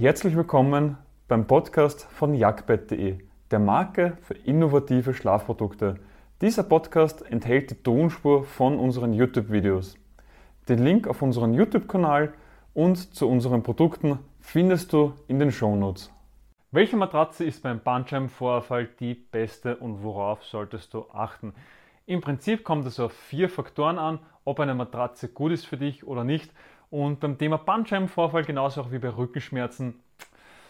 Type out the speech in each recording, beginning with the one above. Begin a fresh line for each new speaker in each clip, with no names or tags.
Herzlich willkommen beim Podcast von jagdbett.de, der Marke für innovative Schlafprodukte. Dieser Podcast enthält die Tonspur von unseren YouTube-Videos. Den Link auf unseren YouTube-Kanal und zu unseren Produkten findest du in den Shownotes. Welche Matratze ist beim Bandscheibenvorfall die beste und worauf solltest du achten? Im Prinzip kommt es auf vier Faktoren an, ob eine Matratze gut ist für dich oder nicht. Und beim Thema Bandscheibenvorfall, genauso auch wie bei Rückenschmerzen,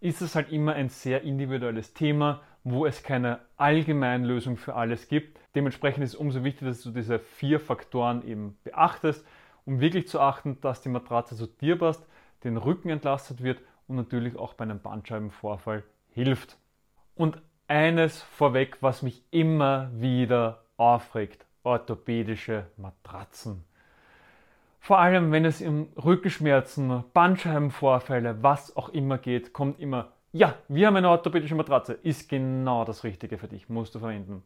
ist es halt immer ein sehr individuelles Thema, wo es keine Allgemeinlösung für alles gibt. Dementsprechend ist es umso wichtiger, dass du diese vier Faktoren eben beachtest, um wirklich zu achten, dass die Matratze zu dir passt, den Rücken entlastet wird und natürlich auch bei einem Bandscheibenvorfall hilft. Und eines vorweg, was mich immer wieder aufregt, orthopädische Matratzen. Vor allem, wenn es um Rückenschmerzen, Bandscheibenvorfälle, was auch immer geht, kommt immer, ja, wir haben eine orthopädische Matratze, ist genau das Richtige für dich, musst du verwenden.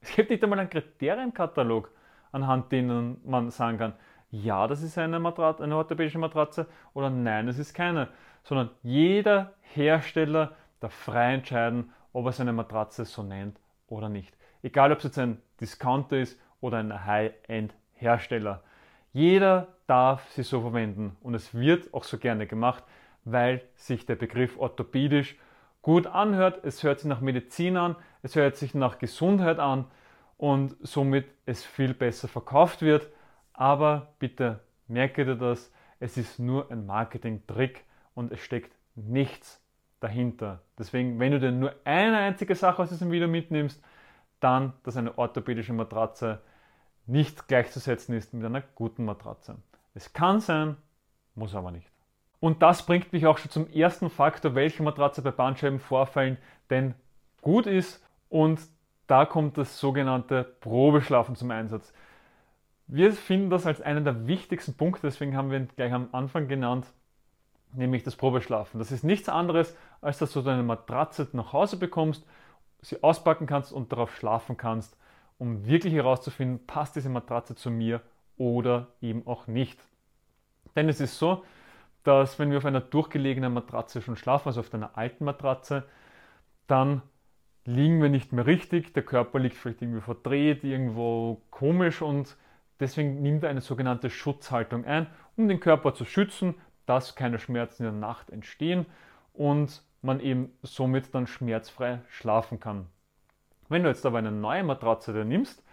Es gibt nicht einmal einen Kriterienkatalog, anhand denen man sagen kann, ja, das ist eine, Matratze, eine orthopädische Matratze oder nein, es ist keine, sondern jeder Hersteller darf frei entscheiden, ob er seine Matratze so nennt oder nicht. Egal, ob es jetzt ein Discounter ist oder ein High-End-Hersteller. Jeder darf sie so verwenden und es wird auch so gerne gemacht, weil sich der Begriff orthopädisch gut anhört. Es hört sich nach Medizin an, es hört sich nach Gesundheit an und somit es viel besser verkauft wird. Aber bitte merke dir das, es ist nur ein Marketing-Trick und es steckt nichts dahinter. Deswegen, wenn du dir nur eine einzige Sache aus diesem Video mitnimmst, dann, dass eine orthopädische Matratze nicht gleichzusetzen ist mit einer guten Matratze. Es kann sein, muss aber nicht. Und das bringt mich auch schon zum ersten Faktor, welche Matratze bei Bandscheibenvorfällen denn gut ist. Und da kommt das sogenannte Probeschlafen zum Einsatz. Wir finden das als einen der wichtigsten Punkte, deswegen haben wir ihn gleich am Anfang genannt, nämlich das Probeschlafen. Das ist nichts anderes, als dass du deine Matratze nach Hause bekommst, sie auspacken kannst und darauf schlafen kannst um wirklich herauszufinden, passt diese Matratze zu mir oder eben auch nicht. Denn es ist so, dass wenn wir auf einer durchgelegenen Matratze schon schlafen, also auf einer alten Matratze, dann liegen wir nicht mehr richtig, der Körper liegt vielleicht irgendwie verdreht, irgendwo komisch und deswegen nimmt er eine sogenannte Schutzhaltung ein, um den Körper zu schützen, dass keine Schmerzen in der Nacht entstehen und man eben somit dann schmerzfrei schlafen kann. Wenn du jetzt aber eine neue Matratze dir nimmst,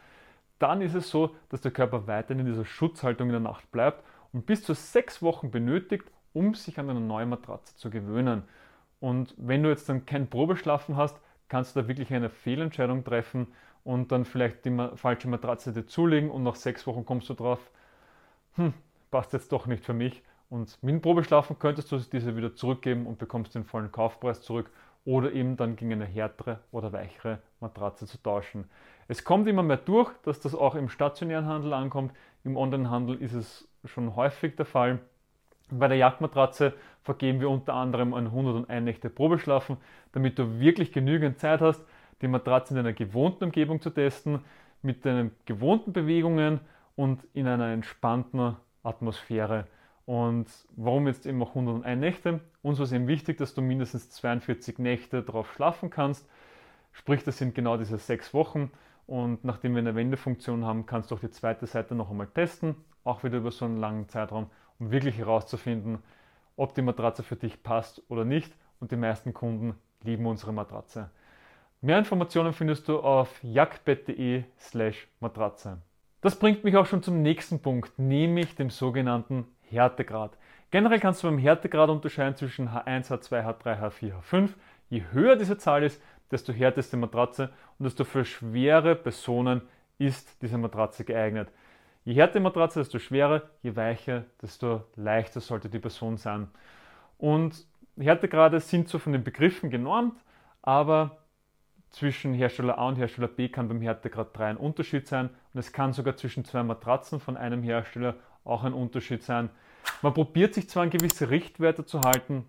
dann ist es so, dass der Körper weiterhin in dieser Schutzhaltung in der Nacht bleibt und bis zu sechs Wochen benötigt, um sich an eine neue Matratze zu gewöhnen. Und wenn du jetzt dann kein Probeschlafen hast, kannst du da wirklich eine Fehlentscheidung treffen und dann vielleicht die falsche Matratze dir zulegen und nach sechs Wochen kommst du drauf, hm, passt jetzt doch nicht für mich. Und mit dem Probeschlafen könntest du diese wieder zurückgeben und bekommst den vollen Kaufpreis zurück oder eben dann gegen eine härtere oder weichere Matratze zu tauschen. Es kommt immer mehr durch, dass das auch im stationären Handel ankommt. Im Onlinehandel ist es schon häufig der Fall. Bei der Jagdmatratze vergeben wir unter anderem ein 101 Nächte Probeschlafen, damit du wirklich genügend Zeit hast, die Matratze in einer gewohnten Umgebung zu testen, mit deinen gewohnten Bewegungen und in einer entspannten Atmosphäre. Und warum jetzt eben auch 101 Nächte? Uns war es eben wichtig, dass du mindestens 42 Nächte darauf schlafen kannst. Sprich, das sind genau diese sechs Wochen. Und nachdem wir eine Wendefunktion haben, kannst du auch die zweite Seite noch einmal testen, auch wieder über so einen langen Zeitraum, um wirklich herauszufinden, ob die Matratze für dich passt oder nicht. Und die meisten Kunden lieben unsere Matratze. Mehr Informationen findest du auf jagdbett.de slash Matratze. Das bringt mich auch schon zum nächsten Punkt, nämlich dem sogenannten Härtegrad. Generell kannst du beim Härtegrad unterscheiden zwischen H1, H2, H3, H4, H5. Je höher diese Zahl ist, desto härter ist die Matratze und desto für schwere Personen ist diese Matratze geeignet. Je härter die Matratze, desto schwerer, je weicher, desto leichter sollte die Person sein. Und Härtegrade sind so von den Begriffen genormt, aber zwischen Hersteller A und Hersteller B kann beim Härtegrad 3 ein Unterschied sein und es kann sogar zwischen zwei Matratzen von einem Hersteller auch ein Unterschied sein. Man probiert sich zwar an gewisse Richtwerte zu halten,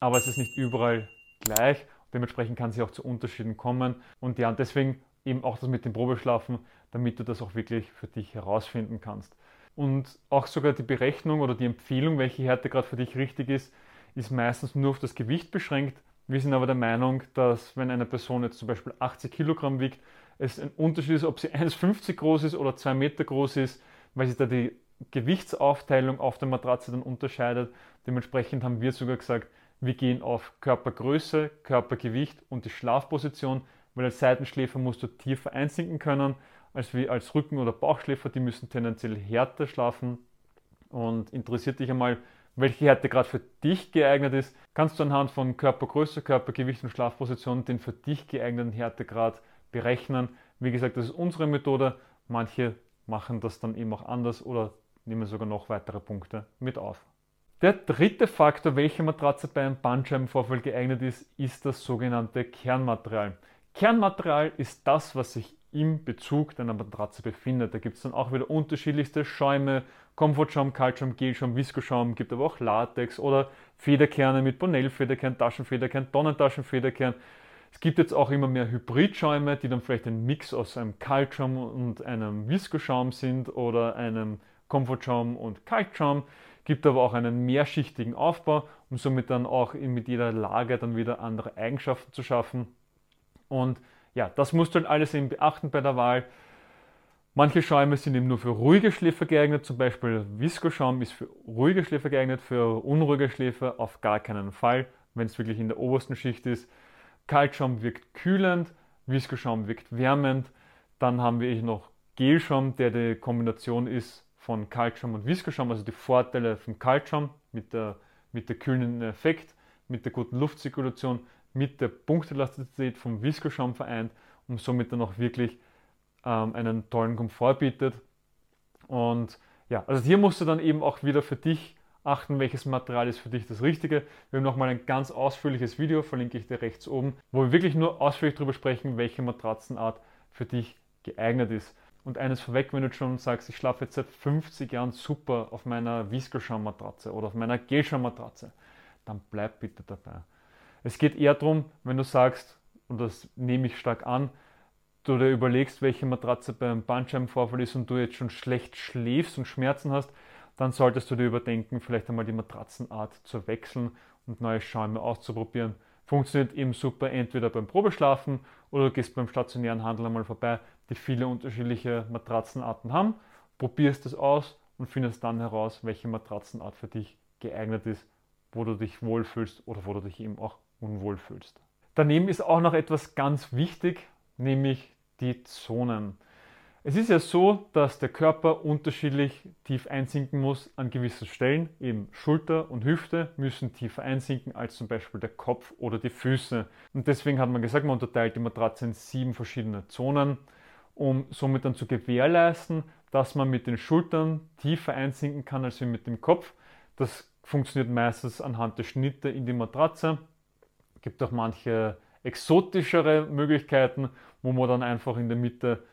aber es ist nicht überall gleich. Dementsprechend kann es auch zu Unterschieden kommen. Und ja, deswegen eben auch das mit dem Probeschlafen, damit du das auch wirklich für dich herausfinden kannst. Und auch sogar die Berechnung oder die Empfehlung, welche Härte gerade für dich richtig ist, ist meistens nur auf das Gewicht beschränkt. Wir sind aber der Meinung, dass wenn eine Person jetzt zum Beispiel 80 Kilogramm wiegt, es ein Unterschied ist, ob sie 1,50 groß ist oder 2 Meter groß ist, weil sich da die Gewichtsaufteilung auf der Matratze dann unterscheidet. Dementsprechend haben wir sogar gesagt, wir gehen auf Körpergröße, Körpergewicht und die Schlafposition, weil als Seitenschläfer musst du tiefer einsinken können als wie als Rücken- oder Bauchschläfer. Die müssen tendenziell härter schlafen. Und interessiert dich einmal, welche Härte gerade für dich geeignet ist, kannst du anhand von Körpergröße, Körpergewicht und Schlafposition den für dich geeigneten Härtegrad berechnen. Wie gesagt, das ist unsere Methode. Manche machen das dann eben auch anders oder nehmen sogar noch weitere Punkte mit auf. Der dritte Faktor, welche Matratze bei einem Bandscheibenvorfall geeignet ist, ist das sogenannte Kernmaterial. Kernmaterial ist das, was sich im Bezug deiner Matratze befindet. Da gibt es dann auch wieder unterschiedlichste Schäume, Komfortschaum, Kaltschaum, Gelschaum, Viskoschaum, gibt aber auch Latex oder Federkerne mit Bonell-Federkern, Taschenfederkern, Tonnentaschenfederkern. Es gibt jetzt auch immer mehr Hybridschäume, die dann vielleicht ein Mix aus einem Kaltschaum und einem Viskoschaum sind oder einem Komfortschaum und Kaltschaum. Gibt aber auch einen mehrschichtigen Aufbau, um somit dann auch mit jeder Lage dann wieder andere Eigenschaften zu schaffen. Und ja, das musst du halt alles eben beachten bei der Wahl. Manche Schäume sind eben nur für ruhige Schläfer geeignet, zum Beispiel Viskoschaum ist für ruhige Schläfer geeignet, für unruhige Schläfer auf gar keinen Fall, wenn es wirklich in der obersten Schicht ist. Kaltschaum wirkt kühlend, Viskoschaum wirkt wärmend. Dann haben wir noch Gelschaum, der die Kombination ist von Kaltschaum und Viskoschaum, also die Vorteile vom Kaltschaum mit der, mit der kühlenden Effekt, mit der guten Luftzirkulation, mit der Punktelastizität vom Viskoschaum vereint und somit dann auch wirklich ähm, einen tollen Komfort bietet. Und ja, also hier musst du dann eben auch wieder für dich achten, welches Material ist für dich das Richtige. Wir haben nochmal ein ganz ausführliches Video, verlinke ich dir rechts oben, wo wir wirklich nur ausführlich darüber sprechen, welche Matratzenart für dich geeignet ist. Und eines vorweg, wenn du schon sagst, ich schlafe jetzt seit 50 Jahren super auf meiner Viskoschaum-Matratze oder auf meiner Gelschaum-Matratze, dann bleib bitte dabei. Es geht eher darum, wenn du sagst, und das nehme ich stark an, du dir überlegst, welche Matratze beim Bandscheibenvorfall ist und du jetzt schon schlecht schläfst und Schmerzen hast, dann solltest du dir überdenken, vielleicht einmal die Matratzenart zu wechseln und neue Schäume auszuprobieren. Funktioniert eben super entweder beim Probeschlafen oder du gehst beim stationären Handel einmal vorbei, die viele unterschiedliche Matratzenarten haben, probierst es aus und findest dann heraus, welche Matratzenart für dich geeignet ist, wo du dich wohlfühlst oder wo du dich eben auch unwohl fühlst. Daneben ist auch noch etwas ganz wichtig, nämlich die Zonen. Es ist ja so, dass der Körper unterschiedlich tief einsinken muss an gewissen Stellen. Eben Schulter und Hüfte müssen tiefer einsinken als zum Beispiel der Kopf oder die Füße. Und deswegen hat man gesagt, man unterteilt die Matratze in sieben verschiedene Zonen, um somit dann zu gewährleisten, dass man mit den Schultern tiefer einsinken kann als mit dem Kopf. Das funktioniert meistens anhand der Schnitte in die Matratze. Es gibt auch manche exotischere Möglichkeiten, wo man dann einfach in der Mitte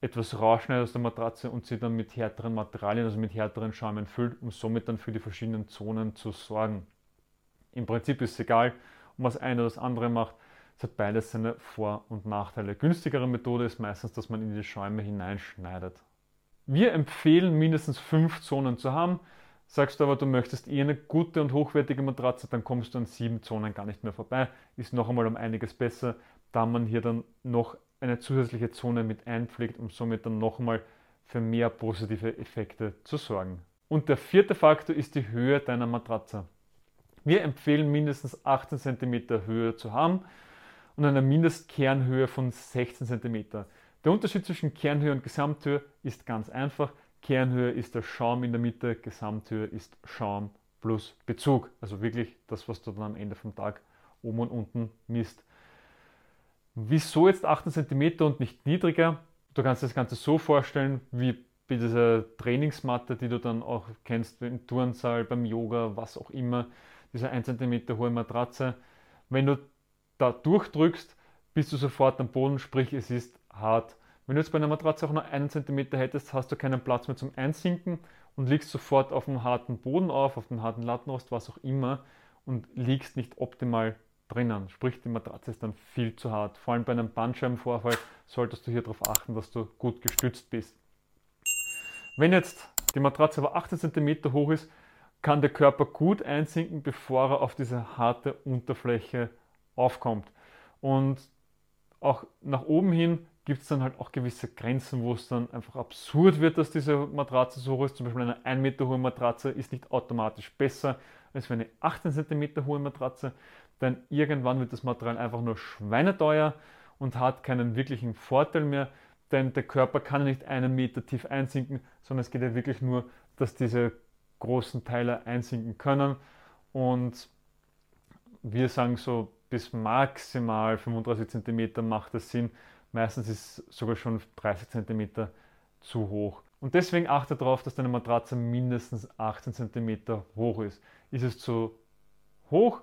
etwas rausschneidet aus der Matratze und sie dann mit härteren Materialien, also mit härteren Schäumen füllt, um somit dann für die verschiedenen Zonen zu sorgen. Im Prinzip ist es egal, ob man das eine oder das andere macht. Es hat beides seine Vor- und Nachteile. Günstigere Methode ist meistens, dass man in die Schäume hineinschneidet. Wir empfehlen mindestens fünf Zonen zu haben. Sagst du aber, du möchtest eher eine gute und hochwertige Matratze, dann kommst du an sieben Zonen gar nicht mehr vorbei. Ist noch einmal um einiges besser, da man hier dann noch eine zusätzliche Zone mit einpflegt, um somit dann nochmal für mehr positive Effekte zu sorgen. Und der vierte Faktor ist die Höhe deiner Matratze. Wir empfehlen mindestens 18 cm Höhe zu haben und eine Mindestkernhöhe von 16 cm. Der Unterschied zwischen Kernhöhe und Gesamthöhe ist ganz einfach. Kernhöhe ist der Schaum in der Mitte, Gesamthöhe ist Schaum plus Bezug. Also wirklich das, was du dann am Ende vom Tag oben und unten misst. Wieso jetzt 18 cm und nicht niedriger? Du kannst das Ganze so vorstellen, wie bei dieser Trainingsmatte, die du dann auch kennst im Turnsaal, beim Yoga, was auch immer, diese 1 cm hohe Matratze. Wenn du da durchdrückst, bist du sofort am Boden, sprich es ist hart. Wenn du jetzt bei einer Matratze auch nur einen Zentimeter hättest, hast du keinen Platz mehr zum Einsinken und liegst sofort auf dem harten Boden auf, auf dem harten Lattenrost, was auch immer und liegst nicht optimal drinnen. Sprich, die Matratze ist dann viel zu hart. Vor allem bei einem Bandscheibenvorfall solltest du hier darauf achten, dass du gut gestützt bist. Wenn jetzt die Matratze aber 18 cm hoch ist, kann der Körper gut einsinken, bevor er auf diese harte Unterfläche aufkommt. Und auch nach oben hin gibt es dann halt auch gewisse Grenzen, wo es dann einfach absurd wird, dass diese Matratze so hoch ist. Zum Beispiel eine 1 Meter hohe Matratze ist nicht automatisch besser als eine 18 cm hohe Matratze, denn irgendwann wird das Material einfach nur schweineteuer und hat keinen wirklichen Vorteil mehr, denn der Körper kann nicht einen Meter tief einsinken, sondern es geht ja wirklich nur, dass diese großen Teile einsinken können und wir sagen so bis maximal 35 cm macht es Sinn. Meistens ist sogar schon 30 cm zu hoch. Und deswegen achte darauf, dass deine Matratze mindestens 18 cm hoch ist. Ist es zu hoch,